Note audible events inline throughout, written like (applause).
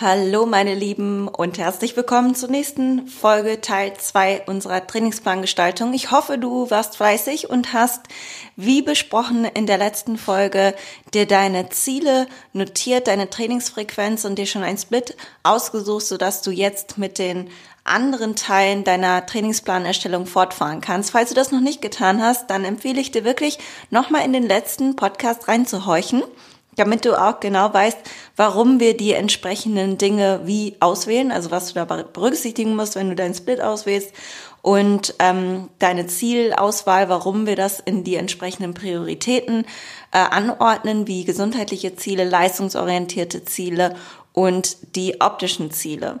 Hallo meine Lieben und herzlich willkommen zur nächsten Folge Teil 2 unserer Trainingsplangestaltung. Ich hoffe, du warst fleißig und hast, wie besprochen in der letzten Folge, dir deine Ziele notiert, deine Trainingsfrequenz und dir schon ein Split ausgesucht, sodass du jetzt mit den anderen Teilen deiner Trainingsplanerstellung fortfahren kannst. Falls du das noch nicht getan hast, dann empfehle ich dir wirklich, nochmal in den letzten Podcast reinzuhorchen damit du auch genau weißt, warum wir die entsprechenden Dinge wie auswählen, also was du da berücksichtigen musst, wenn du deinen Split auswählst und ähm, deine Zielauswahl, warum wir das in die entsprechenden Prioritäten äh, anordnen, wie gesundheitliche Ziele, leistungsorientierte Ziele und die optischen Ziele.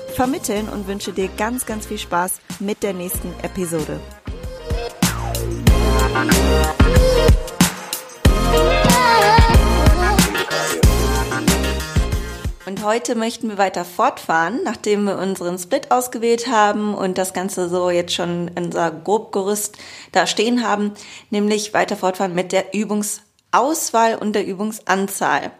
vermitteln und wünsche dir ganz, ganz viel Spaß mit der nächsten Episode. Und heute möchten wir weiter fortfahren, nachdem wir unseren Split ausgewählt haben und das Ganze so jetzt schon in unser Grobgerüst da stehen haben, nämlich weiter fortfahren mit der Übungsauswahl und der Übungsanzahl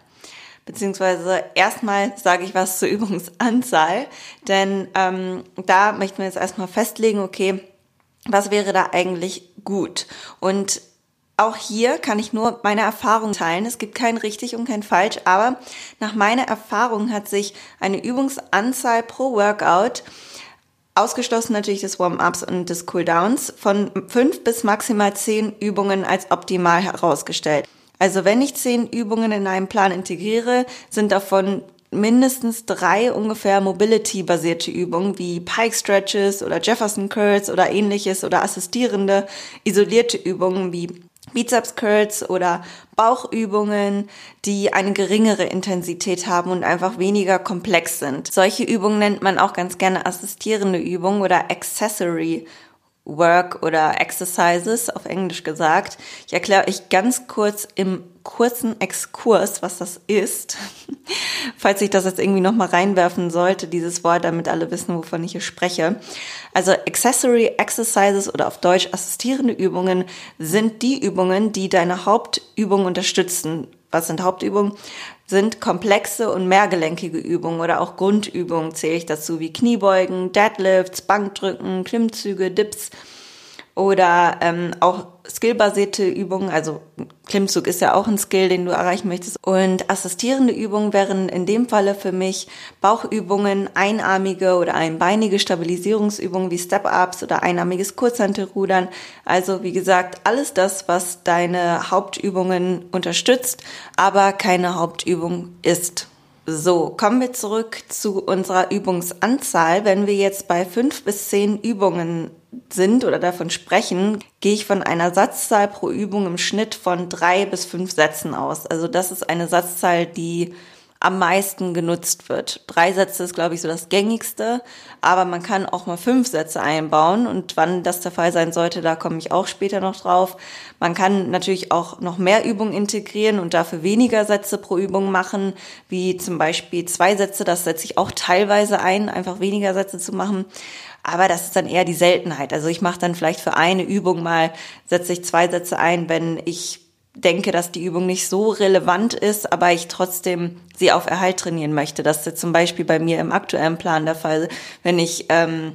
beziehungsweise erstmal sage ich was zur (laughs) Übungsanzahl, denn ähm, da möchten wir jetzt erstmal festlegen, okay, was wäre da eigentlich gut? Und auch hier kann ich nur meine Erfahrung teilen. Es gibt kein richtig und kein falsch, aber nach meiner Erfahrung hat sich eine Übungsanzahl pro Workout ausgeschlossen natürlich des Warm-ups und des Cooldowns von fünf bis maximal zehn Übungen als optimal herausgestellt. Also wenn ich zehn Übungen in einem Plan integriere, sind davon mindestens drei ungefähr Mobility-basierte Übungen wie Pike Stretches oder Jefferson Curls oder ähnliches oder assistierende isolierte Übungen wie Bizeps Curls oder Bauchübungen, die eine geringere Intensität haben und einfach weniger komplex sind. Solche Übungen nennt man auch ganz gerne assistierende Übungen oder Accessory Work oder Exercises auf Englisch gesagt. Ich erkläre euch ganz kurz im kurzen Exkurs, was das ist, (laughs) falls ich das jetzt irgendwie nochmal reinwerfen sollte, dieses Wort, damit alle wissen, wovon ich hier spreche. Also Accessory Exercises oder auf Deutsch assistierende Übungen sind die Übungen, die deine Hauptübung unterstützen. Was sind Hauptübungen? sind komplexe und mehrgelenkige Übungen oder auch Grundübungen zähle ich dazu, wie Kniebeugen, Deadlifts, Bankdrücken, Klimmzüge, Dips oder ähm, auch skillbasierte Übungen, also Klimmzug ist ja auch ein Skill, den du erreichen möchtest. Und assistierende Übungen wären in dem Falle für mich Bauchübungen, einarmige oder einbeinige Stabilisierungsübungen wie Step-Ups oder einarmiges Kurzhantelrudern. Also wie gesagt, alles das, was deine Hauptübungen unterstützt, aber keine Hauptübung ist. So, kommen wir zurück zu unserer Übungsanzahl. Wenn wir jetzt bei fünf bis zehn Übungen sind oder davon sprechen, gehe ich von einer Satzzahl pro Übung im Schnitt von drei bis fünf Sätzen aus. Also das ist eine Satzzahl, die am meisten genutzt wird. Drei Sätze ist, glaube ich, so das gängigste, aber man kann auch mal fünf Sätze einbauen und wann das der Fall sein sollte, da komme ich auch später noch drauf. Man kann natürlich auch noch mehr Übungen integrieren und dafür weniger Sätze pro Übung machen, wie zum Beispiel zwei Sätze, das setze ich auch teilweise ein, einfach weniger Sätze zu machen. Aber das ist dann eher die Seltenheit. Also ich mache dann vielleicht für eine Übung mal, setze ich zwei Sätze ein, wenn ich denke, dass die Übung nicht so relevant ist, aber ich trotzdem sie auf Erhalt trainieren möchte. Das ist zum Beispiel bei mir im aktuellen Plan der Fall, wenn ich ähm,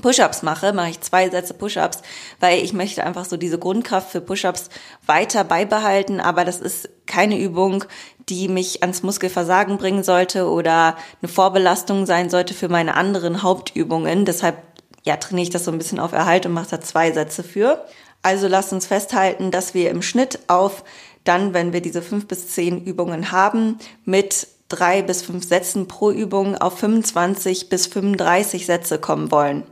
Push-ups mache, mache ich zwei Sätze Push-ups, weil ich möchte einfach so diese Grundkraft für Push-ups weiter beibehalten, aber das ist keine Übung, die mich ans Muskelversagen bringen sollte oder eine Vorbelastung sein sollte für meine anderen Hauptübungen. Deshalb ja, trainiere ich das so ein bisschen auf Erhalt und mache da zwei Sätze für. Also lasst uns festhalten, dass wir im Schnitt auf dann, wenn wir diese fünf bis zehn Übungen haben, mit drei bis fünf Sätzen pro Übung auf 25 bis 35 Sätze kommen wollen.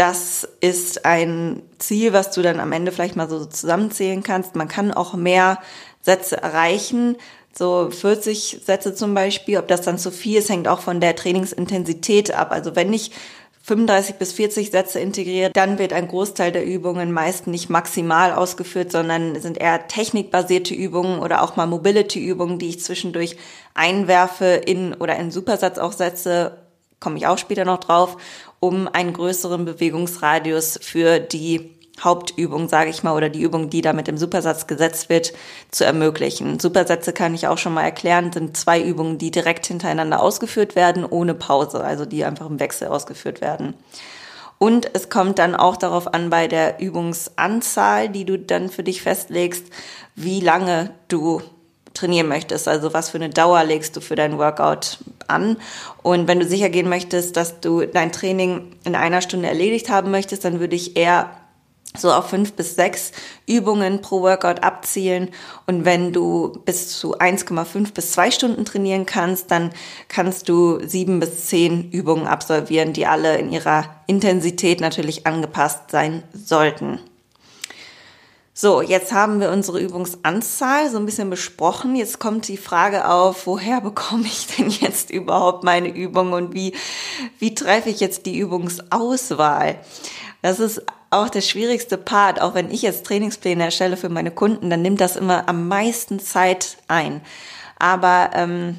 Das ist ein Ziel, was du dann am Ende vielleicht mal so zusammenzählen kannst. Man kann auch mehr Sätze erreichen, so 40 Sätze zum Beispiel. Ob das dann zu viel ist, hängt auch von der Trainingsintensität ab. Also wenn ich 35 bis 40 Sätze integriert, dann wird ein Großteil der Übungen meist nicht maximal ausgeführt, sondern sind eher technikbasierte Übungen oder auch mal Mobility-Übungen, die ich zwischendurch einwerfe in oder in Supersatz auch setze, komme ich auch später noch drauf, um einen größeren Bewegungsradius für die Hauptübung, sage ich mal, oder die Übung, die da mit dem Supersatz gesetzt wird, zu ermöglichen. Supersätze kann ich auch schon mal erklären, sind zwei Übungen, die direkt hintereinander ausgeführt werden, ohne Pause, also die einfach im Wechsel ausgeführt werden. Und es kommt dann auch darauf an, bei der Übungsanzahl, die du dann für dich festlegst, wie lange du trainieren möchtest. Also was für eine Dauer legst du für dein Workout an. Und wenn du sicher gehen möchtest, dass du dein Training in einer Stunde erledigt haben möchtest, dann würde ich eher so auf fünf bis sechs Übungen pro Workout abzielen. Und wenn du bis zu 1,5 bis zwei Stunden trainieren kannst, dann kannst du sieben bis zehn Übungen absolvieren, die alle in ihrer Intensität natürlich angepasst sein sollten. So, jetzt haben wir unsere Übungsanzahl so ein bisschen besprochen. Jetzt kommt die Frage auf, woher bekomme ich denn jetzt überhaupt meine Übung und wie, wie treffe ich jetzt die Übungsauswahl? Das ist auch der schwierigste Part, auch wenn ich jetzt Trainingspläne erstelle für meine Kunden, dann nimmt das immer am meisten Zeit ein. Aber ähm,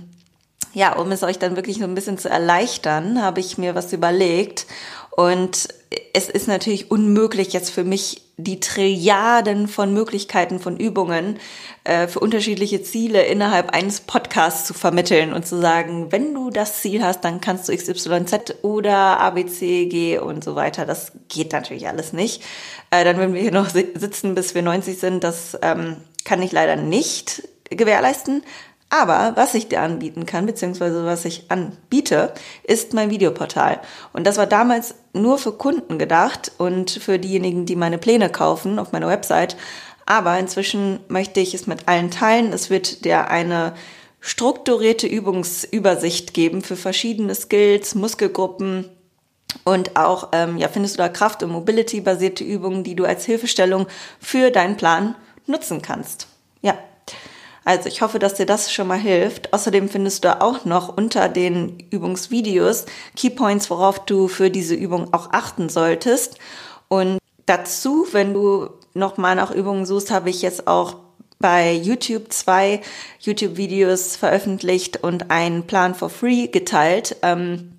ja, um es euch dann wirklich so ein bisschen zu erleichtern, habe ich mir was überlegt. Und es ist natürlich unmöglich jetzt für mich die Trilliarden von Möglichkeiten von Übungen äh, für unterschiedliche Ziele innerhalb eines Podcasts zu vermitteln und zu sagen, wenn du das Ziel hast, dann kannst du XYZ oder ABC, G und so weiter. Das geht natürlich alles nicht. Äh, dann würden wir hier noch sitzen, bis wir 90 sind. Das ähm, kann ich leider nicht gewährleisten. Aber was ich dir anbieten kann, beziehungsweise was ich anbiete, ist mein Videoportal. Und das war damals nur für Kunden gedacht und für diejenigen, die meine Pläne kaufen auf meiner Website. Aber inzwischen möchte ich es mit allen teilen. Es wird dir eine strukturierte Übungsübersicht geben für verschiedene Skills, Muskelgruppen, und auch ähm, ja, findest du da Kraft- und Mobility-basierte Übungen, die du als Hilfestellung für deinen Plan nutzen kannst. Ja, also ich hoffe, dass dir das schon mal hilft. Außerdem findest du auch noch unter den Übungsvideos Keypoints, worauf du für diese Übung auch achten solltest. Und dazu, wenn du noch mal nach Übungen suchst, habe ich jetzt auch bei YouTube zwei YouTube-Videos veröffentlicht und einen Plan for free geteilt. Ähm,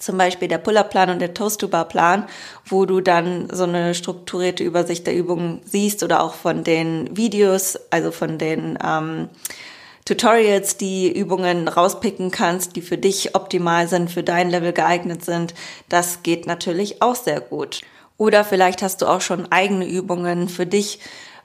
zum Beispiel der Pull-Up-Plan und der Toast-to-Bar-Plan, wo du dann so eine strukturierte Übersicht der Übungen siehst oder auch von den Videos, also von den ähm, Tutorials, die Übungen rauspicken kannst, die für dich optimal sind, für dein Level geeignet sind. Das geht natürlich auch sehr gut. Oder vielleicht hast du auch schon eigene Übungen für dich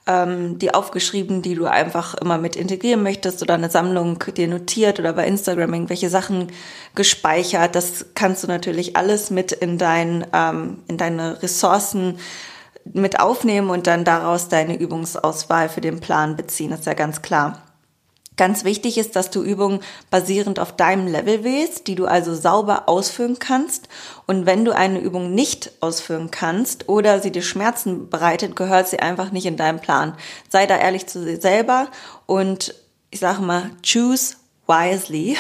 ähm, die aufgeschrieben, die du einfach immer mit integrieren möchtest oder eine Sammlung dir notiert oder bei Instagram irgendwelche Sachen gespeichert. Das kannst du natürlich alles mit in, dein, ähm, in deine Ressourcen mit aufnehmen und dann daraus deine Übungsauswahl für den Plan beziehen. Ist ja ganz klar. Ganz wichtig ist, dass du Übungen basierend auf deinem Level wählst, die du also sauber ausführen kannst. Und wenn du eine Übung nicht ausführen kannst oder sie dir Schmerzen bereitet, gehört sie einfach nicht in deinen Plan. Sei da ehrlich zu dir selber und ich sage mal, choose wisely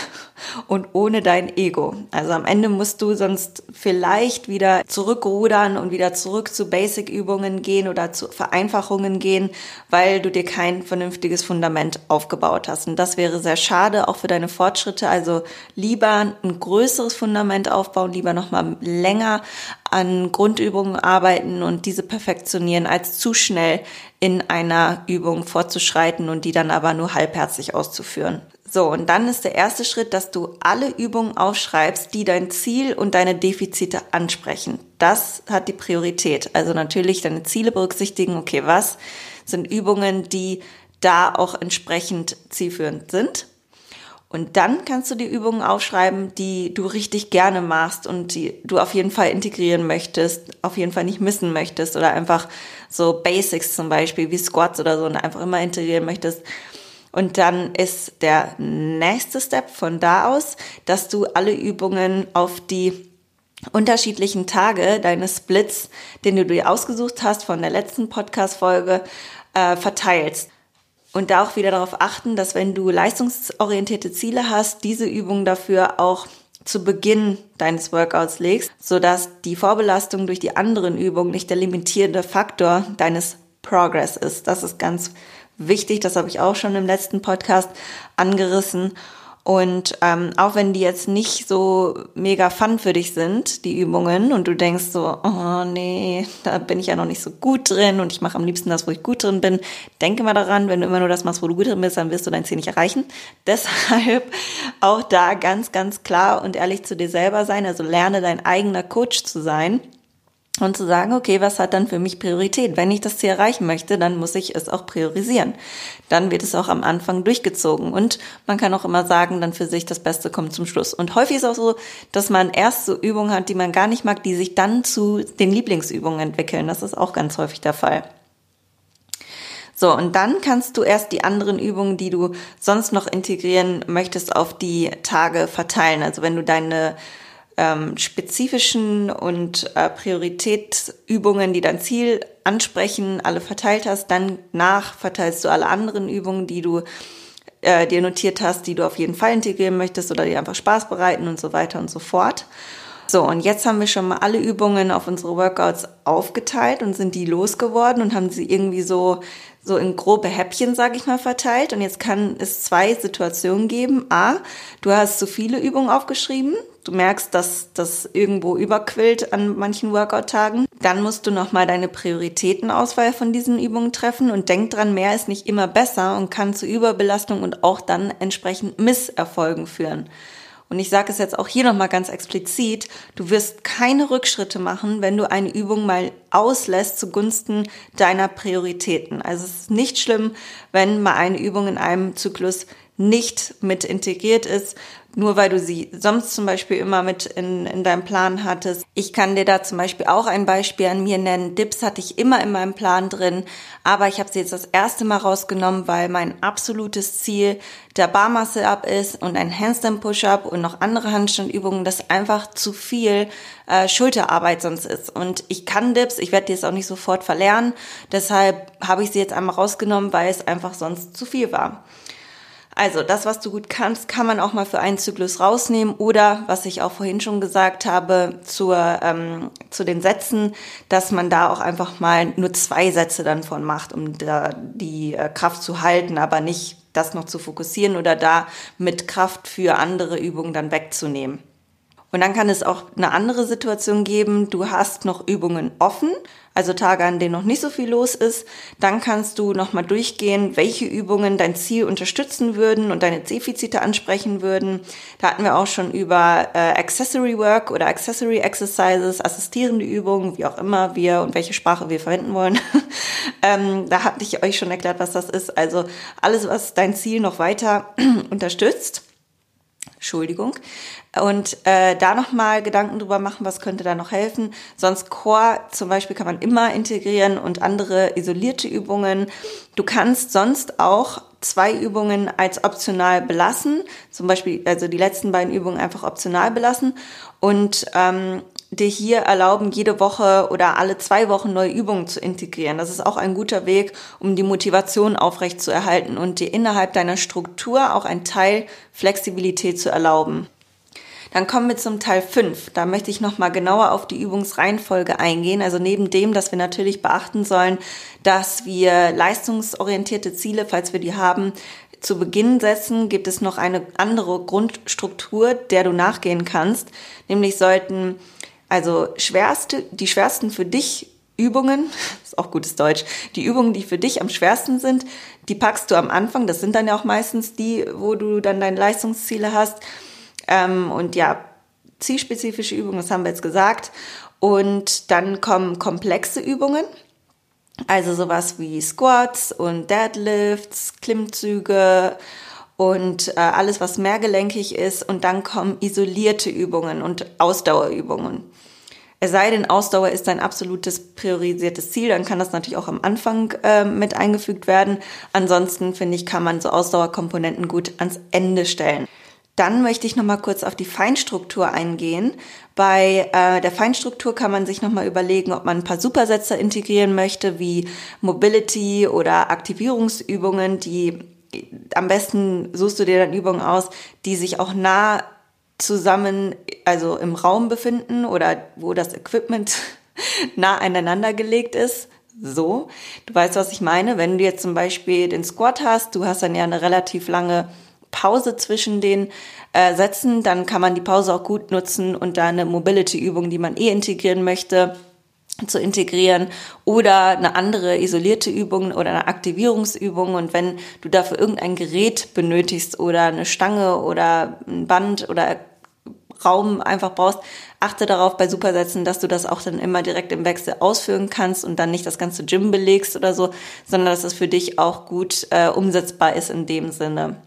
und ohne dein Ego. Also am Ende musst du sonst vielleicht wieder zurückrudern und wieder zurück zu Basic-Übungen gehen oder zu Vereinfachungen gehen, weil du dir kein vernünftiges Fundament aufgebaut hast. Und das wäre sehr schade, auch für deine Fortschritte. Also lieber ein größeres Fundament aufbauen, lieber nochmal länger an Grundübungen arbeiten und diese perfektionieren, als zu schnell in einer Übung fortzuschreiten und die dann aber nur halbherzig auszuführen. So, und dann ist der erste Schritt, dass du alle Übungen aufschreibst, die dein Ziel und deine Defizite ansprechen. Das hat die Priorität. Also natürlich deine Ziele berücksichtigen, okay, was sind Übungen, die da auch entsprechend zielführend sind. Und dann kannst du die Übungen aufschreiben, die du richtig gerne machst und die du auf jeden Fall integrieren möchtest, auf jeden Fall nicht missen möchtest oder einfach so Basics zum Beispiel wie Squats oder so und einfach immer integrieren möchtest Und dann ist der nächste Step von da aus, dass du alle Übungen auf die unterschiedlichen Tage deines Splits, den du dir ausgesucht hast von der letzten Podcast-Folge, äh, verteilst. Und da auch wieder darauf achten, dass wenn du leistungsorientierte Ziele hast, diese Übungen dafür auch zu Beginn deines Workouts legst, sodass die Vorbelastung durch die anderen Übungen nicht der limitierende Faktor deines Progress ist. Das ist ganz wichtig, das habe ich auch schon im letzten Podcast angerissen. Und ähm, auch wenn die jetzt nicht so mega fun für dich sind, die Übungen, und du denkst so, oh nee, da bin ich ja noch nicht so gut drin und ich mache am liebsten das, wo ich gut drin bin, denke mal daran, wenn du immer nur das machst, wo du gut drin bist, dann wirst du dein Ziel nicht erreichen. (laughs) Deshalb auch da ganz, ganz klar und ehrlich zu dir selber sein. Also lerne dein eigener Coach zu sein und zu sagen, okay, was hat dann für mich Priorität? Wenn ich das Ziel erreichen möchte, dann muss ich es auch priorisieren. Dann wird es auch am Anfang durchgezogen. Und man kann auch immer sagen, dann für sich das Beste kommt zum Schluss. Und häufig ist auch so, dass man erst so Übungen hat, die man gar nicht mag, die sich dann zu den Lieblingsübungen entwickeln. Das ist auch ganz häufig der Fall. So, und dann kannst du erst die anderen Übungen, die du sonst noch integrieren möchtest, auf die Tage verteilen. Also wenn du deine ähm, spezifischen und äh, Prioritätsübungen, die dein Ziel ansprechen, alle verteilt hast. Dann nach verteilst du alle anderen Übungen, die du äh, dir notiert hast, die du auf jeden Fall integrieren möchtest oder die einfach Spaß bereiten und so weiter und so fort. So, und jetzt haben wir schon mal alle Übungen auf unsere Workouts aufgeteilt und sind die losgeworden und haben sie irgendwie so so in grobe Häppchen, sage ich mal, verteilt. Und jetzt kann es zwei Situationen geben. A, du hast zu viele Übungen aufgeschrieben. Du merkst, dass das irgendwo überquillt an manchen Workout-Tagen. Dann musst du nochmal deine Prioritätenauswahl von diesen Übungen treffen und denk dran, mehr ist nicht immer besser und kann zu Überbelastung und auch dann entsprechend Misserfolgen führen. Und ich sage es jetzt auch hier nochmal ganz explizit, du wirst keine Rückschritte machen, wenn du eine Übung mal auslässt zugunsten deiner Prioritäten. Also es ist nicht schlimm, wenn mal eine Übung in einem Zyklus nicht mit integriert ist, nur weil du sie sonst zum Beispiel immer mit in, in deinem Plan hattest. Ich kann dir da zum Beispiel auch ein Beispiel an mir nennen. Dips hatte ich immer in meinem Plan drin, aber ich habe sie jetzt das erste Mal rausgenommen, weil mein absolutes Ziel der Barmuscle Up ist und ein Handstand Push-Up und noch andere Handstandübungen, das einfach zu viel äh, Schulterarbeit sonst ist. Und ich kann Dips, ich werde die jetzt auch nicht sofort verlernen, deshalb habe ich sie jetzt einmal rausgenommen, weil es einfach sonst zu viel war. Also das, was du gut kannst, kann man auch mal für einen Zyklus rausnehmen oder, was ich auch vorhin schon gesagt habe, zur, ähm, zu den Sätzen, dass man da auch einfach mal nur zwei Sätze dann von macht, um da die äh, Kraft zu halten, aber nicht das noch zu fokussieren oder da mit Kraft für andere Übungen dann wegzunehmen. Und dann kann es auch eine andere Situation geben. Du hast noch Übungen offen, also Tage, an denen noch nicht so viel los ist. Dann kannst du nochmal durchgehen, welche Übungen dein Ziel unterstützen würden und deine Defizite ansprechen würden. Da hatten wir auch schon über äh, Accessory Work oder Accessory Exercises, assistierende Übungen, wie auch immer wir und welche Sprache wir verwenden wollen. (laughs) ähm, da hatte ich euch schon erklärt, was das ist. Also alles, was dein Ziel noch weiter (clears throat) unterstützt. Entschuldigung. Und äh, da nochmal Gedanken drüber machen, was könnte da noch helfen. Sonst Core zum Beispiel kann man immer integrieren und andere isolierte Übungen. Du kannst sonst auch zwei Übungen als optional belassen. Zum Beispiel, also die letzten beiden Übungen einfach optional belassen. Und ähm, dir hier erlauben, jede Woche oder alle zwei Wochen neue Übungen zu integrieren. Das ist auch ein guter Weg, um die Motivation aufrechtzuerhalten und dir innerhalb deiner Struktur auch ein Teil Flexibilität zu erlauben. Dann kommen wir zum Teil 5. Da möchte ich nochmal genauer auf die Übungsreihenfolge eingehen. Also neben dem, dass wir natürlich beachten sollen, dass wir leistungsorientierte Ziele, falls wir die haben, zu Beginn setzen, gibt es noch eine andere Grundstruktur, der du nachgehen kannst. Nämlich sollten also schwerste, die schwersten für dich Übungen, (laughs) ist auch gutes Deutsch, die Übungen, die für dich am schwersten sind, die packst du am Anfang. Das sind dann ja auch meistens die, wo du dann deine Leistungsziele hast. Ähm, und ja, zielspezifische Übungen, das haben wir jetzt gesagt. Und dann kommen komplexe Übungen. Also sowas wie Squats und Deadlifts, Klimmzüge und äh, alles, was mehrgelenkig ist. Und dann kommen isolierte Übungen und Ausdauerübungen. Es sei denn, Ausdauer ist dein absolutes priorisiertes Ziel, dann kann das natürlich auch am Anfang äh, mit eingefügt werden. Ansonsten finde ich, kann man so Ausdauerkomponenten gut ans Ende stellen. Dann möchte ich noch mal kurz auf die Feinstruktur eingehen. Bei äh, der Feinstruktur kann man sich noch mal überlegen, ob man ein paar Supersätze integrieren möchte, wie Mobility oder Aktivierungsübungen, die am besten suchst du dir dann Übungen aus, die sich auch nah zusammen, also im Raum befinden oder wo das Equipment (laughs) nah aneinander gelegt ist. So, du weißt, was ich meine. Wenn du jetzt zum Beispiel den Squat hast, du hast dann ja eine relativ lange Pause zwischen den äh, Sätzen, dann kann man die Pause auch gut nutzen und da eine Mobility-Übung, die man eh integrieren möchte, zu integrieren oder eine andere isolierte Übung oder eine Aktivierungsübung. Und wenn du dafür irgendein Gerät benötigst oder eine Stange oder ein Band oder Raum einfach brauchst, achte darauf bei Supersätzen, dass du das auch dann immer direkt im Wechsel ausführen kannst und dann nicht das ganze Gym belegst oder so, sondern dass es für dich auch gut äh, umsetzbar ist in dem Sinne.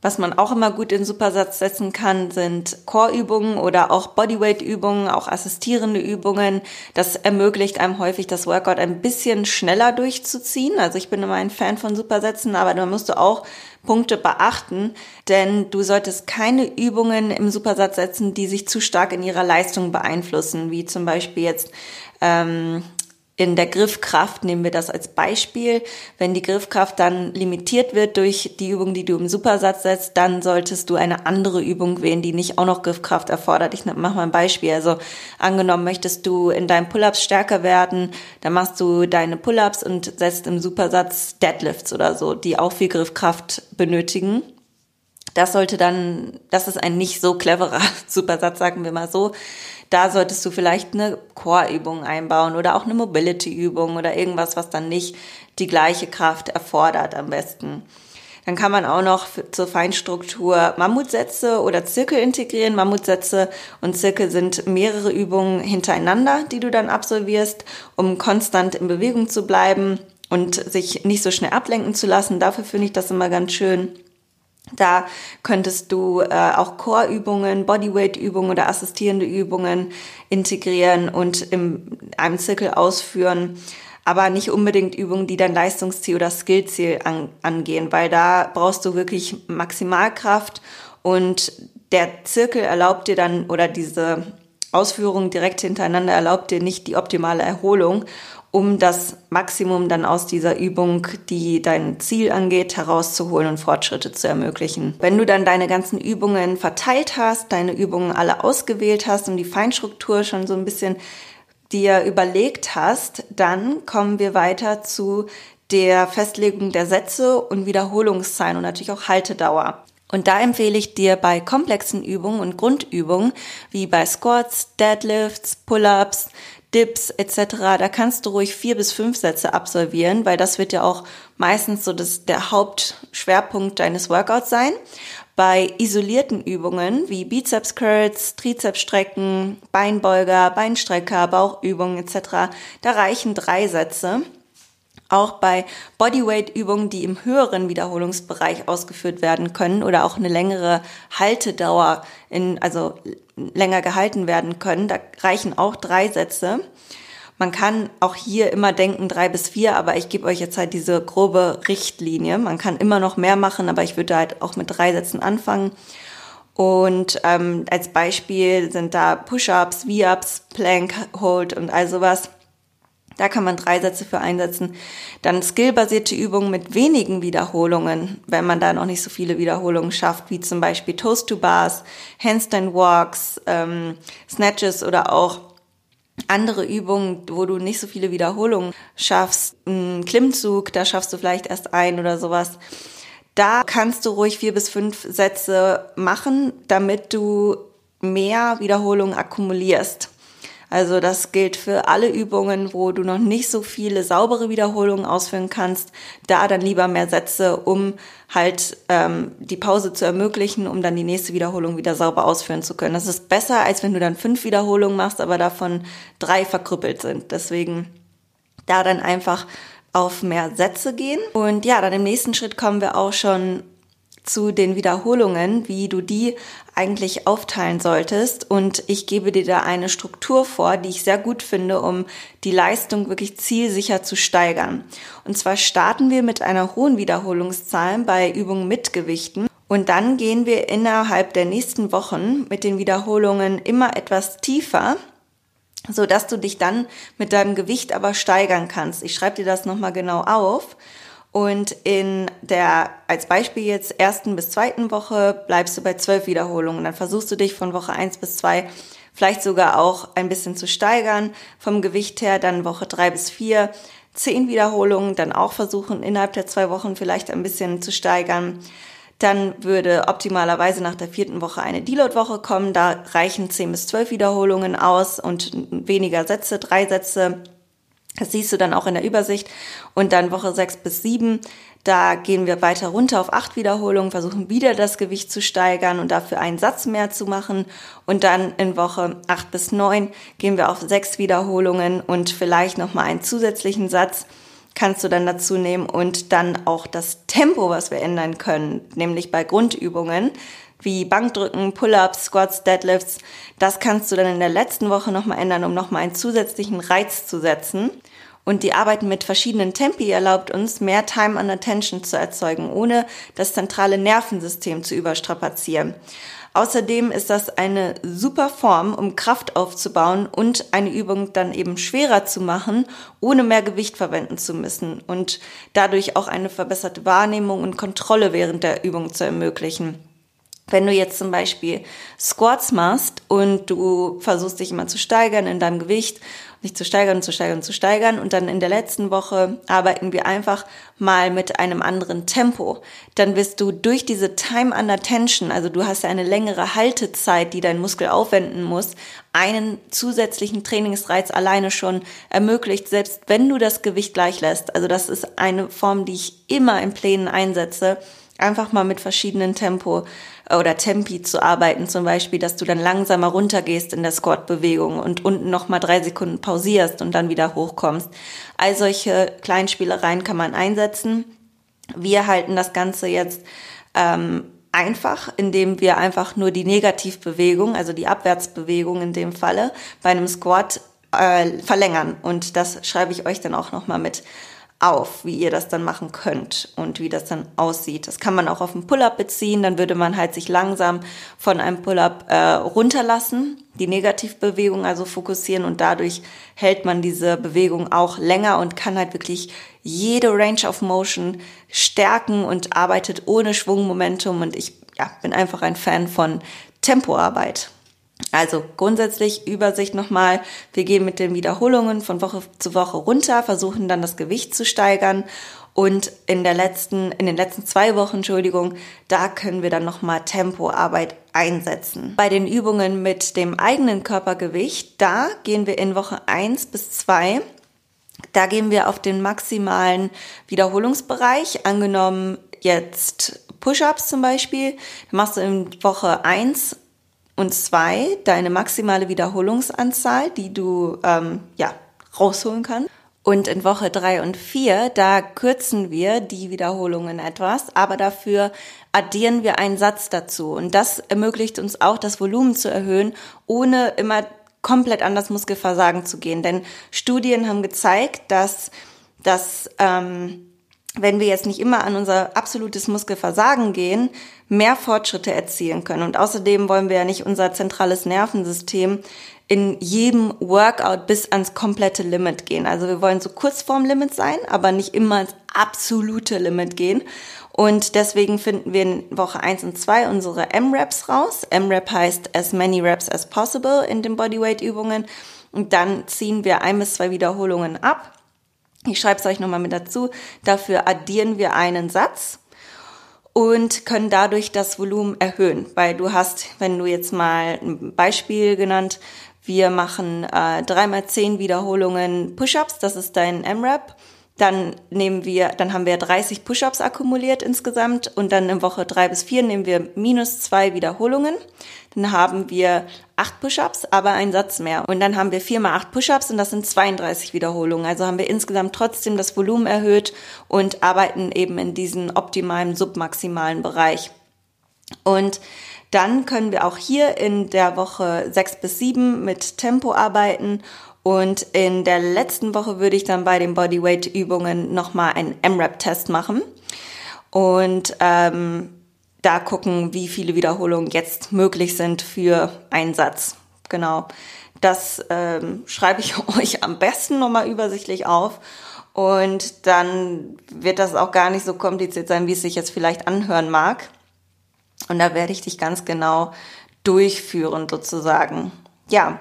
Was man auch immer gut in Supersatz setzen kann, sind Core-Übungen oder auch Bodyweight-Übungen, auch assistierende Übungen. Das ermöglicht einem häufig das Workout ein bisschen schneller durchzuziehen. Also ich bin immer ein Fan von Supersätzen, aber da musst du auch Punkte beachten, denn du solltest keine Übungen im Supersatz setzen, die sich zu stark in ihrer Leistung beeinflussen, wie zum Beispiel jetzt ähm, in der Griffkraft nehmen wir das als Beispiel. Wenn die Griffkraft dann limitiert wird durch die Übung, die du im Supersatz setzt, dann solltest du eine andere Übung wählen, die nicht auch noch Griffkraft erfordert. Ich mache mal ein Beispiel. Also angenommen, möchtest du in deinen Pull-ups stärker werden, dann machst du deine Pull-ups und setzt im Supersatz Deadlifts oder so, die auch viel Griffkraft benötigen. Das sollte dann, das ist ein nicht so cleverer (laughs) Supersatz, sagen wir mal so. Da solltest du vielleicht eine Core-Übung einbauen oder auch eine Mobility-Übung oder irgendwas, was dann nicht die gleiche Kraft erfordert am besten. Dann kann man auch noch zur Feinstruktur Mammutsätze oder Zirkel integrieren. Mammutsätze und Zirkel sind mehrere Übungen hintereinander, die du dann absolvierst, um konstant in Bewegung zu bleiben und sich nicht so schnell ablenken zu lassen. Dafür finde ich das immer ganz schön. Da könntest du äh, auch Core-Übungen, Bodyweight-Übungen oder assistierende Übungen integrieren und in einem Zirkel ausführen, aber nicht unbedingt Übungen, die dein Leistungsziel oder Skillziel an, angehen, weil da brauchst du wirklich Maximalkraft und der Zirkel erlaubt dir dann oder diese Ausführung direkt hintereinander erlaubt dir nicht die optimale Erholung um das Maximum dann aus dieser Übung, die dein Ziel angeht, herauszuholen und Fortschritte zu ermöglichen. Wenn du dann deine ganzen Übungen verteilt hast, deine Übungen alle ausgewählt hast und die Feinstruktur schon so ein bisschen dir überlegt hast, dann kommen wir weiter zu der Festlegung der Sätze und Wiederholungszahlen und natürlich auch Haltedauer. Und da empfehle ich dir bei komplexen Übungen und Grundübungen wie bei Squats, Deadlifts, Pull-ups, Dips etc., da kannst du ruhig vier bis fünf Sätze absolvieren, weil das wird ja auch meistens so das, der Hauptschwerpunkt deines Workouts sein. Bei isolierten Übungen wie Bizeps Curls, Trizeps Strecken, Beinbeuger, Beinstrecker, Bauchübungen etc., da reichen drei Sätze. Auch bei Bodyweight-Übungen, die im höheren Wiederholungsbereich ausgeführt werden können oder auch eine längere Haltedauer in, also länger gehalten werden können, da reichen auch drei Sätze. Man kann auch hier immer denken drei bis vier, aber ich gebe euch jetzt halt diese grobe Richtlinie. Man kann immer noch mehr machen, aber ich würde halt auch mit drei Sätzen anfangen. Und ähm, als Beispiel sind da Push-ups, V-ups, Plank, Hold und all sowas. Da kann man drei Sätze für einsetzen. Dann skillbasierte Übungen mit wenigen Wiederholungen, wenn man da noch nicht so viele Wiederholungen schafft, wie zum Beispiel Toast to Bars, Handstand Walks, ähm, Snatches oder auch andere Übungen, wo du nicht so viele Wiederholungen schaffst. Ein Klimmzug, da schaffst du vielleicht erst ein oder sowas. Da kannst du ruhig vier bis fünf Sätze machen, damit du mehr Wiederholungen akkumulierst. Also das gilt für alle Übungen, wo du noch nicht so viele saubere Wiederholungen ausführen kannst. Da dann lieber mehr Sätze, um halt ähm, die Pause zu ermöglichen, um dann die nächste Wiederholung wieder sauber ausführen zu können. Das ist besser, als wenn du dann fünf Wiederholungen machst, aber davon drei verkrüppelt sind. Deswegen da dann einfach auf mehr Sätze gehen. Und ja, dann im nächsten Schritt kommen wir auch schon zu den Wiederholungen, wie du die eigentlich aufteilen solltest. Und ich gebe dir da eine Struktur vor, die ich sehr gut finde, um die Leistung wirklich zielsicher zu steigern. Und zwar starten wir mit einer hohen Wiederholungszahl bei Übungen mit Gewichten. Und dann gehen wir innerhalb der nächsten Wochen mit den Wiederholungen immer etwas tiefer so dass du dich dann mit deinem Gewicht aber steigern kannst. Ich schreibe dir das nochmal genau auf. Und in der, als Beispiel jetzt, ersten bis zweiten Woche bleibst du bei zwölf Wiederholungen. Dann versuchst du dich von Woche eins bis zwei vielleicht sogar auch ein bisschen zu steigern vom Gewicht her. Dann Woche drei bis vier zehn Wiederholungen, dann auch versuchen innerhalb der zwei Wochen vielleicht ein bisschen zu steigern. Dann würde optimalerweise nach der vierten Woche eine Deload-Woche kommen. Da reichen 10 bis 12 Wiederholungen aus und weniger Sätze, drei Sätze. Das siehst du dann auch in der Übersicht. Und dann Woche 6 bis 7, da gehen wir weiter runter auf acht Wiederholungen, versuchen wieder das Gewicht zu steigern und dafür einen Satz mehr zu machen. Und dann in Woche 8 bis 9 gehen wir auf sechs Wiederholungen und vielleicht nochmal einen zusätzlichen Satz kannst du dann dazu nehmen und dann auch das Tempo, was wir ändern können, nämlich bei Grundübungen wie Bankdrücken, Pull-ups, Squats, Deadlifts, das kannst du dann in der letzten Woche nochmal ändern, um nochmal einen zusätzlichen Reiz zu setzen. Und die Arbeit mit verschiedenen Tempi erlaubt uns, mehr Time and Attention zu erzeugen, ohne das zentrale Nervensystem zu überstrapazieren. Außerdem ist das eine super Form, um Kraft aufzubauen und eine Übung dann eben schwerer zu machen, ohne mehr Gewicht verwenden zu müssen und dadurch auch eine verbesserte Wahrnehmung und Kontrolle während der Übung zu ermöglichen. Wenn du jetzt zum Beispiel Squats machst und du versuchst dich immer zu steigern in deinem Gewicht, dich zu steigern, zu steigern, zu steigern und dann in der letzten Woche arbeiten wir einfach mal mit einem anderen Tempo, dann wirst du durch diese Time under Tension, also du hast ja eine längere Haltezeit, die dein Muskel aufwenden muss, einen zusätzlichen Trainingsreiz alleine schon ermöglicht, selbst wenn du das Gewicht gleich lässt. Also das ist eine Form, die ich immer in Plänen einsetze, einfach mal mit verschiedenen Tempo oder Tempi zu arbeiten, zum Beispiel, dass du dann langsamer runtergehst in der Squat-Bewegung und unten nochmal drei Sekunden pausierst und dann wieder hochkommst. All solche Kleinspielereien kann man einsetzen. Wir halten das Ganze jetzt ähm, einfach, indem wir einfach nur die Negativbewegung, also die Abwärtsbewegung in dem Falle, bei einem Squat äh, verlängern. Und das schreibe ich euch dann auch nochmal mit auf, wie ihr das dann machen könnt und wie das dann aussieht. Das kann man auch auf einen Pull-up beziehen, dann würde man halt sich langsam von einem Pull-up äh, runterlassen, die Negativbewegung also fokussieren und dadurch hält man diese Bewegung auch länger und kann halt wirklich jede Range of Motion stärken und arbeitet ohne Schwungmomentum und ich ja, bin einfach ein Fan von Tempoarbeit. Also grundsätzlich Übersicht nochmal. Wir gehen mit den Wiederholungen von Woche zu Woche runter, versuchen dann das Gewicht zu steigern und in der letzten, in den letzten zwei Wochen, Entschuldigung, da können wir dann nochmal Tempoarbeit einsetzen. Bei den Übungen mit dem eigenen Körpergewicht, da gehen wir in Woche eins bis zwei da gehen wir auf den maximalen Wiederholungsbereich. Angenommen jetzt Push-ups zum Beispiel, da machst du in Woche eins und zwei, deine maximale Wiederholungsanzahl, die du ähm, ja, rausholen kannst. Und in Woche drei und vier, da kürzen wir die Wiederholungen etwas, aber dafür addieren wir einen Satz dazu. Und das ermöglicht uns auch, das Volumen zu erhöhen, ohne immer komplett an das Muskelversagen zu gehen. Denn Studien haben gezeigt, dass das ähm, wenn wir jetzt nicht immer an unser absolutes Muskelversagen gehen, mehr Fortschritte erzielen können. Und außerdem wollen wir ja nicht unser zentrales Nervensystem in jedem Workout bis ans komplette Limit gehen. Also wir wollen so kurz vorm Limit sein, aber nicht immer ins absolute Limit gehen. Und deswegen finden wir in Woche 1 und 2 unsere M-Reps raus. M-Rep heißt as many reps as possible in den Bodyweight-Übungen. Und dann ziehen wir ein bis zwei Wiederholungen ab ich schreibe es euch nochmal mit dazu. Dafür addieren wir einen Satz und können dadurch das Volumen erhöhen, weil du hast, wenn du jetzt mal ein Beispiel genannt, wir machen äh, dreimal zehn Wiederholungen Push-ups, das ist dein M-Rap. Dann nehmen wir, dann haben wir 30 Push-ups akkumuliert insgesamt und dann in Woche drei bis vier nehmen wir minus zwei Wiederholungen. Dann haben wir acht Push-ups, aber einen Satz mehr. Und dann haben wir vier mal acht Push-ups und das sind 32 Wiederholungen. Also haben wir insgesamt trotzdem das Volumen erhöht und arbeiten eben in diesem optimalen, submaximalen Bereich. Und dann können wir auch hier in der Woche sechs bis sieben mit Tempo arbeiten und in der letzten Woche würde ich dann bei den Bodyweight-Übungen nochmal einen M-Rap-Test machen und ähm, da gucken, wie viele Wiederholungen jetzt möglich sind für einen Satz. Genau. Das ähm, schreibe ich (laughs) euch am besten nochmal übersichtlich auf. Und dann wird das auch gar nicht so kompliziert sein, wie es sich jetzt vielleicht anhören mag. Und da werde ich dich ganz genau durchführen sozusagen. Ja,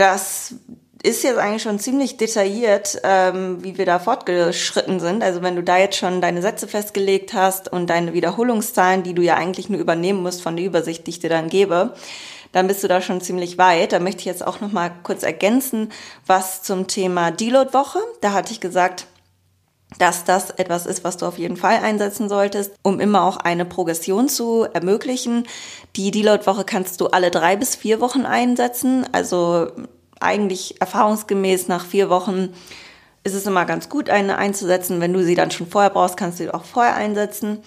das ist jetzt eigentlich schon ziemlich detailliert, ähm, wie wir da fortgeschritten sind. Also wenn du da jetzt schon deine Sätze festgelegt hast und deine Wiederholungszahlen, die du ja eigentlich nur übernehmen musst von der Übersicht, die ich dir dann gebe, dann bist du da schon ziemlich weit. Da möchte ich jetzt auch noch mal kurz ergänzen, was zum Thema Deload-Woche. Da hatte ich gesagt, dass das etwas ist, was du auf jeden Fall einsetzen solltest, um immer auch eine Progression zu ermöglichen. Die Deload-Woche kannst du alle drei bis vier Wochen einsetzen. Also eigentlich erfahrungsgemäß nach vier Wochen ist es immer ganz gut, eine einzusetzen. Wenn du sie dann schon vorher brauchst, kannst du sie auch vorher einsetzen.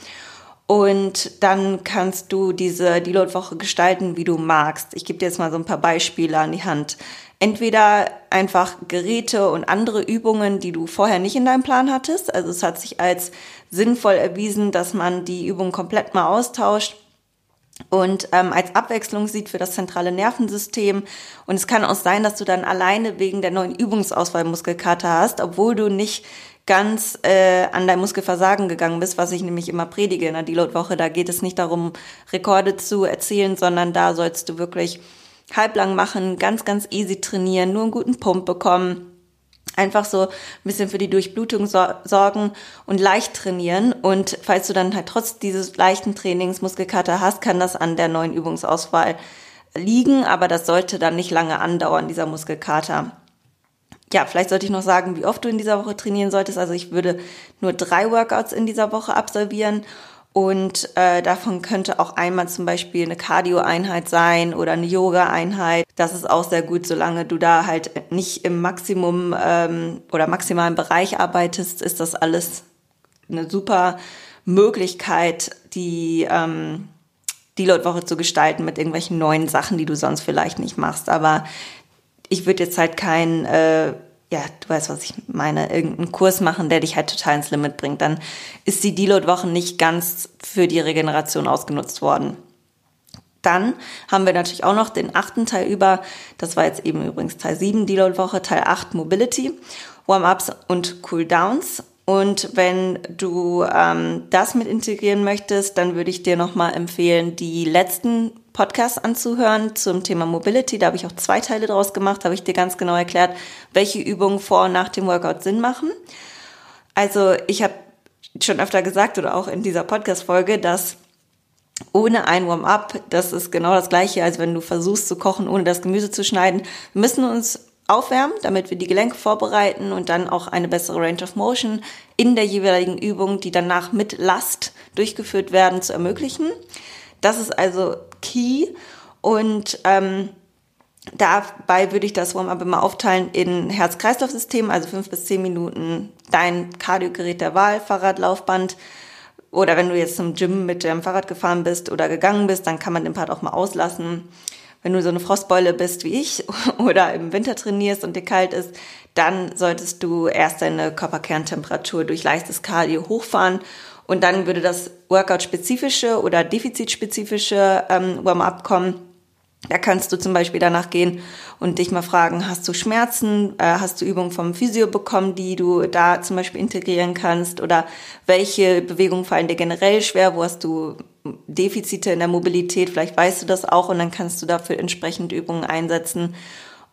Und dann kannst du diese Deload-Woche gestalten, wie du magst. Ich gebe dir jetzt mal so ein paar Beispiele an die Hand. Entweder einfach Geräte und andere Übungen, die du vorher nicht in deinem Plan hattest. Also es hat sich als sinnvoll erwiesen, dass man die Übung komplett mal austauscht und ähm, als Abwechslung sieht für das zentrale Nervensystem. Und es kann auch sein, dass du dann alleine wegen der neuen Übungsauswahl Muskelkater hast, obwohl du nicht ganz äh, an dein Muskelversagen gegangen bist, was ich nämlich immer predige in der Deload-Woche. Da geht es nicht darum, Rekorde zu erzielen, sondern da sollst du wirklich halblang machen, ganz, ganz easy trainieren, nur einen guten Pump bekommen einfach so ein bisschen für die Durchblutung sorgen und leicht trainieren. Und falls du dann halt trotz dieses leichten Trainings Muskelkater hast, kann das an der neuen Übungsauswahl liegen, aber das sollte dann nicht lange andauern, dieser Muskelkater ja, vielleicht sollte ich noch sagen, wie oft du in dieser Woche trainieren solltest. Also ich würde nur drei Workouts in dieser Woche absolvieren und äh, davon könnte auch einmal zum Beispiel eine Cardio-Einheit sein oder eine Yoga-Einheit. Das ist auch sehr gut, solange du da halt nicht im Maximum ähm, oder maximalen Bereich arbeitest, ist das alles eine super Möglichkeit, die ähm, die Leutwoche zu gestalten mit irgendwelchen neuen Sachen, die du sonst vielleicht nicht machst. Aber ich würde jetzt halt kein, äh, ja, du weißt, was ich meine, irgendeinen Kurs machen, der dich halt total ins Limit bringt. Dann ist die Deload-Woche nicht ganz für die Regeneration ausgenutzt worden. Dann haben wir natürlich auch noch den achten Teil über, das war jetzt eben übrigens Teil 7 Deload-Woche, Teil 8 Mobility, Warm-ups und Cool-Downs. Und wenn du ähm, das mit integrieren möchtest, dann würde ich dir nochmal empfehlen, die letzten Podcast anzuhören zum Thema Mobility. Da habe ich auch zwei Teile draus gemacht, habe ich dir ganz genau erklärt, welche Übungen vor und nach dem Workout Sinn machen. Also ich habe schon öfter gesagt oder auch in dieser Podcast-Folge, dass ohne ein Warm-up, das ist genau das gleiche, als wenn du versuchst zu kochen, ohne das Gemüse zu schneiden. Müssen uns aufwärmen, damit wir die Gelenke vorbereiten und dann auch eine bessere Range of Motion in der jeweiligen Übung, die danach mit Last durchgeführt werden, zu ermöglichen. Das ist also key und ähm, dabei würde ich das Warm-up immer aufteilen in Herz-Kreislauf-System, also fünf bis zehn Minuten dein Kardiogerät der Wahl, Fahrrad, Laufband. Oder wenn du jetzt zum Gym mit dem Fahrrad gefahren bist oder gegangen bist, dann kann man den Part auch mal auslassen. Wenn du so eine Frostbeule bist wie ich (laughs) oder im Winter trainierst und dir kalt ist, dann solltest du erst deine Körperkerntemperatur durch leichtes Cardio hochfahren und dann würde das Workout-spezifische oder defizitspezifische ähm, Warm-up kommen. Da kannst du zum Beispiel danach gehen und dich mal fragen, hast du Schmerzen, äh, hast du Übungen vom Physio bekommen, die du da zum Beispiel integrieren kannst? Oder welche Bewegungen fallen dir generell schwer, wo hast du Defizite in der Mobilität, vielleicht weißt du das auch und dann kannst du dafür entsprechend Übungen einsetzen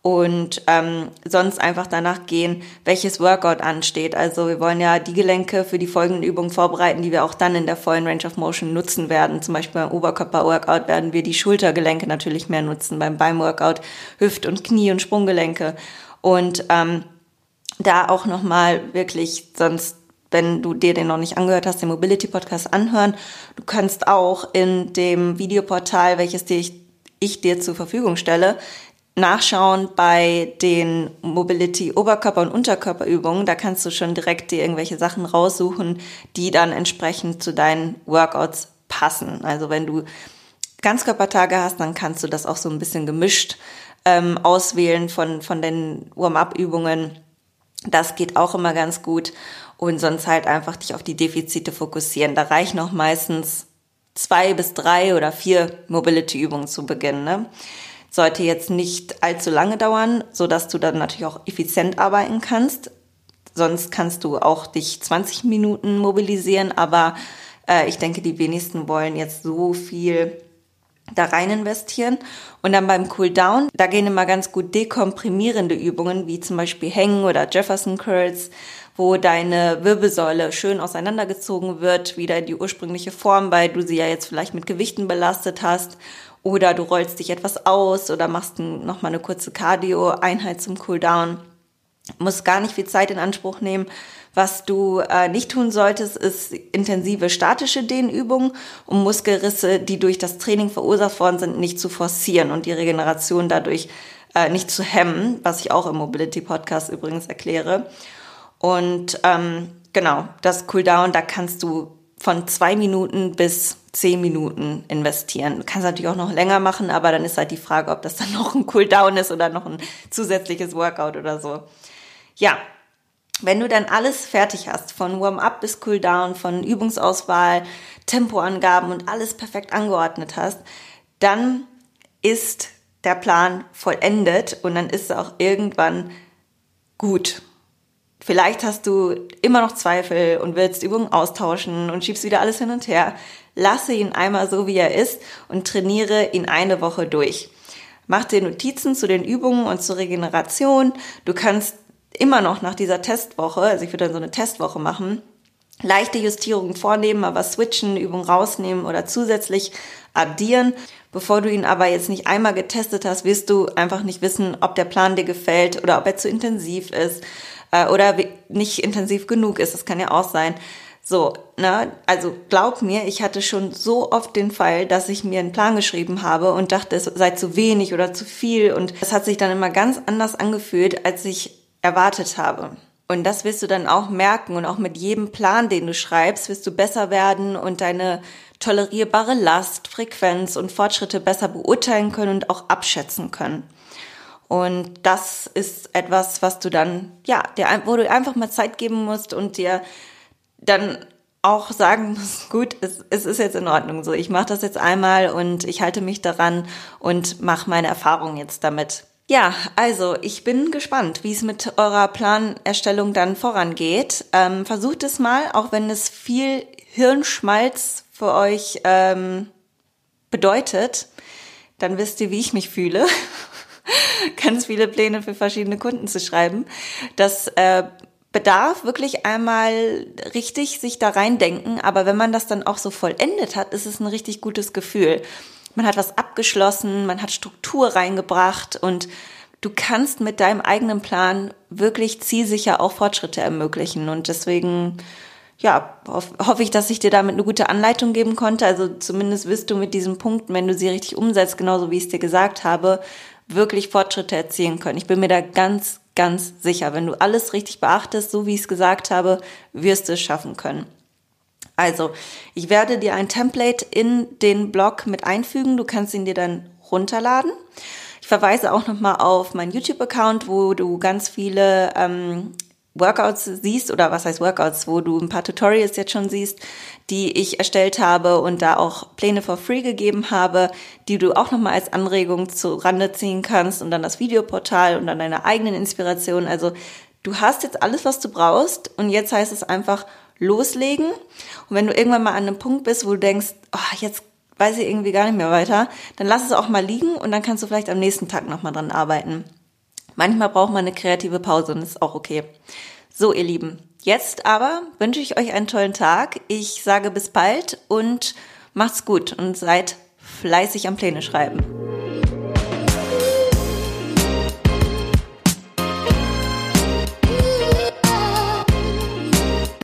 und ähm, sonst einfach danach gehen, welches Workout ansteht. Also wir wollen ja die Gelenke für die folgenden Übungen vorbereiten, die wir auch dann in der vollen Range of Motion nutzen werden. Zum Beispiel beim Oberkörper-Workout werden wir die Schultergelenke natürlich mehr nutzen, beim Beim-Workout Hüft- und Knie- und Sprunggelenke. Und ähm, da auch nochmal wirklich sonst wenn du dir den noch nicht angehört hast, den Mobility Podcast anhören. Du kannst auch in dem Videoportal, welches dir ich, ich dir zur Verfügung stelle, nachschauen bei den Mobility Oberkörper- und Unterkörperübungen. Da kannst du schon direkt dir irgendwelche Sachen raussuchen, die dann entsprechend zu deinen Workouts passen. Also wenn du Ganzkörpertage hast, dann kannst du das auch so ein bisschen gemischt ähm, auswählen von, von den Warm-up-Übungen. Das geht auch immer ganz gut. Und sonst halt einfach dich auf die Defizite fokussieren. Da reichen auch meistens zwei bis drei oder vier Mobility-Übungen zu Beginn. Ne? Sollte jetzt nicht allzu lange dauern, so dass du dann natürlich auch effizient arbeiten kannst. Sonst kannst du auch dich 20 Minuten mobilisieren, aber äh, ich denke, die wenigsten wollen jetzt so viel da rein investieren. Und dann beim Cooldown, da gehen immer ganz gut dekomprimierende Übungen, wie zum Beispiel Hängen oder Jefferson Curls, wo deine Wirbelsäule schön auseinandergezogen wird, wieder in die ursprüngliche Form, weil du sie ja jetzt vielleicht mit Gewichten belastet hast. Oder du rollst dich etwas aus oder machst nochmal eine kurze Cardio-Einheit zum Cooldown. Muss gar nicht viel Zeit in Anspruch nehmen was du äh, nicht tun solltest, ist intensive statische Dehnübungen, um Muskelrisse, die durch das Training verursacht worden sind, nicht zu forcieren und die Regeneration dadurch äh, nicht zu hemmen, was ich auch im Mobility Podcast übrigens erkläre. Und ähm, genau, das Cooldown, da kannst du von zwei Minuten bis zehn Minuten investieren. Du kannst natürlich auch noch länger machen, aber dann ist halt die Frage, ob das dann noch ein Cooldown ist oder noch ein zusätzliches Workout oder so. Ja, wenn du dann alles fertig hast, von Warm-up bis Cool-down, von Übungsauswahl, Tempoangaben und alles perfekt angeordnet hast, dann ist der Plan vollendet und dann ist es auch irgendwann gut. Vielleicht hast du immer noch Zweifel und willst Übungen austauschen und schiebst wieder alles hin und her. Lasse ihn einmal so, wie er ist und trainiere ihn eine Woche durch. Mach dir Notizen zu den Übungen und zur Regeneration. Du kannst immer noch nach dieser Testwoche, also ich würde dann so eine Testwoche machen, leichte Justierungen vornehmen, aber switchen, Übung rausnehmen oder zusätzlich addieren. Bevor du ihn aber jetzt nicht einmal getestet hast, wirst du einfach nicht wissen, ob der Plan dir gefällt oder ob er zu intensiv ist äh, oder nicht intensiv genug ist. Das kann ja auch sein. So, ne, also glaub mir, ich hatte schon so oft den Fall, dass ich mir einen Plan geschrieben habe und dachte, es sei zu wenig oder zu viel und es hat sich dann immer ganz anders angefühlt, als ich erwartet habe. Und das wirst du dann auch merken und auch mit jedem Plan, den du schreibst, wirst du besser werden und deine tolerierbare Last, Frequenz und Fortschritte besser beurteilen können und auch abschätzen können. Und das ist etwas, was du dann, ja, dir, wo du einfach mal Zeit geben musst und dir dann auch sagen musst, (laughs) gut, es, es ist jetzt in Ordnung so. Ich mache das jetzt einmal und ich halte mich daran und mache meine Erfahrungen jetzt damit. Ja, also ich bin gespannt, wie es mit eurer Planerstellung dann vorangeht. Ähm, versucht es mal, auch wenn es viel Hirnschmalz für euch ähm, bedeutet, dann wisst ihr, wie ich mich fühle. (laughs) Ganz viele Pläne für verschiedene Kunden zu schreiben. Das äh, bedarf wirklich einmal richtig sich da reindenken, aber wenn man das dann auch so vollendet hat, ist es ein richtig gutes Gefühl man hat was abgeschlossen, man hat Struktur reingebracht und du kannst mit deinem eigenen Plan wirklich zielsicher auch Fortschritte ermöglichen. Und deswegen, ja, hoffe ich, dass ich dir damit eine gute Anleitung geben konnte. Also zumindest wirst du mit diesen Punkten, wenn du sie richtig umsetzt, genauso wie ich es dir gesagt habe, wirklich Fortschritte erzielen können. Ich bin mir da ganz, ganz sicher. Wenn du alles richtig beachtest, so wie ich es gesagt habe, wirst du es schaffen können. Also, ich werde dir ein Template in den Blog mit einfügen. Du kannst ihn dir dann runterladen. Ich verweise auch nochmal auf meinen YouTube-Account, wo du ganz viele ähm, Workouts siehst oder was heißt Workouts, wo du ein paar Tutorials jetzt schon siehst, die ich erstellt habe und da auch Pläne for free gegeben habe, die du auch nochmal als Anregung zu Rande ziehen kannst und dann das Videoportal und dann deine eigenen Inspirationen. Also du hast jetzt alles, was du brauchst und jetzt heißt es einfach loslegen. Und wenn du irgendwann mal an einem Punkt bist, wo du denkst, oh, jetzt weiß ich irgendwie gar nicht mehr weiter, dann lass es auch mal liegen und dann kannst du vielleicht am nächsten Tag nochmal dran arbeiten. Manchmal braucht man eine kreative Pause und ist auch okay. So, ihr Lieben, jetzt aber wünsche ich euch einen tollen Tag. Ich sage bis bald und macht's gut und seid fleißig am Pläne schreiben.